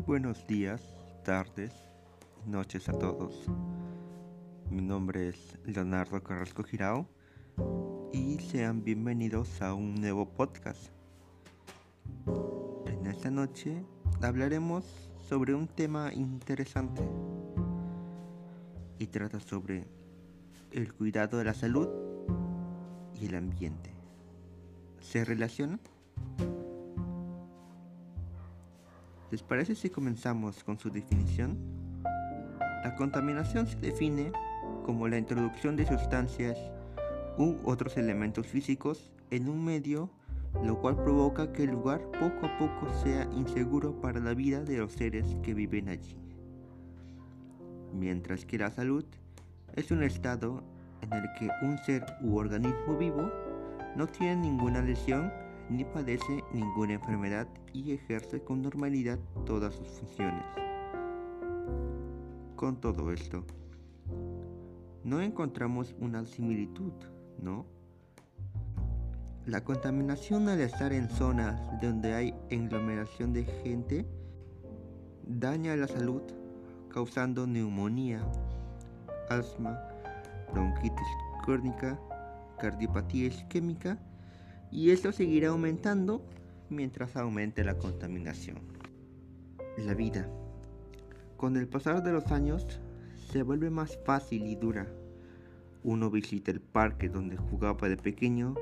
buenos días, tardes, noches a todos. Mi nombre es Leonardo Carrasco Girao y sean bienvenidos a un nuevo podcast. En esta noche hablaremos sobre un tema interesante y trata sobre el cuidado de la salud y el ambiente. ¿Se relacionan? ¿Les parece si comenzamos con su definición? La contaminación se define como la introducción de sustancias u otros elementos físicos en un medio, lo cual provoca que el lugar poco a poco sea inseguro para la vida de los seres que viven allí. Mientras que la salud es un estado en el que un ser u organismo vivo no tiene ninguna lesión ni padece ninguna enfermedad y ejerce con normalidad todas sus funciones. Con todo esto, no encontramos una similitud, ¿no? La contaminación al estar en zonas donde hay aglomeración de gente daña la salud causando neumonía, asma, bronquitis crónica, cardiopatía isquémica y esto seguirá aumentando mientras aumente la contaminación. La vida. Con el pasar de los años se vuelve más fácil y dura. Uno visita el parque donde jugaba de pequeño,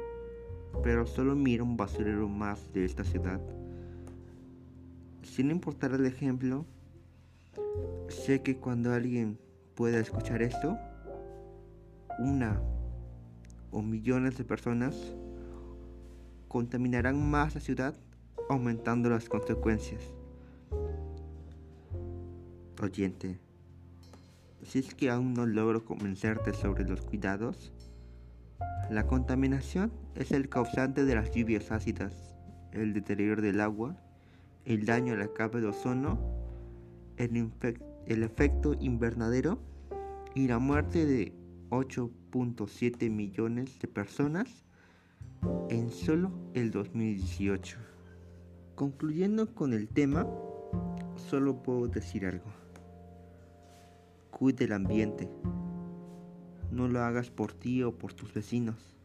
pero solo mira un basurero más de esta ciudad. Sin importar el ejemplo, sé que cuando alguien pueda escuchar esto, una o millones de personas contaminarán más la ciudad, aumentando las consecuencias. Oyente, si es que aún no logro convencerte sobre los cuidados, la contaminación es el causante de las lluvias ácidas, el deterioro del agua, el daño a la capa de ozono, el, el efecto invernadero y la muerte de 8.7 millones de personas en solo el 2018. Concluyendo con el tema, solo puedo decir algo. Cuide el ambiente. No lo hagas por ti o por tus vecinos.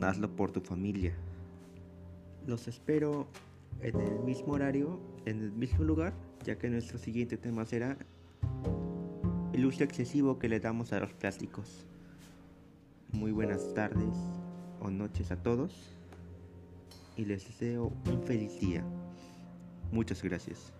Hazlo por tu familia. Los espero en el mismo horario, en el mismo lugar, ya que nuestro siguiente tema será el uso excesivo que le damos a los plásticos. Muy buenas tardes o noches a todos y les deseo un feliz día. Muchas gracias.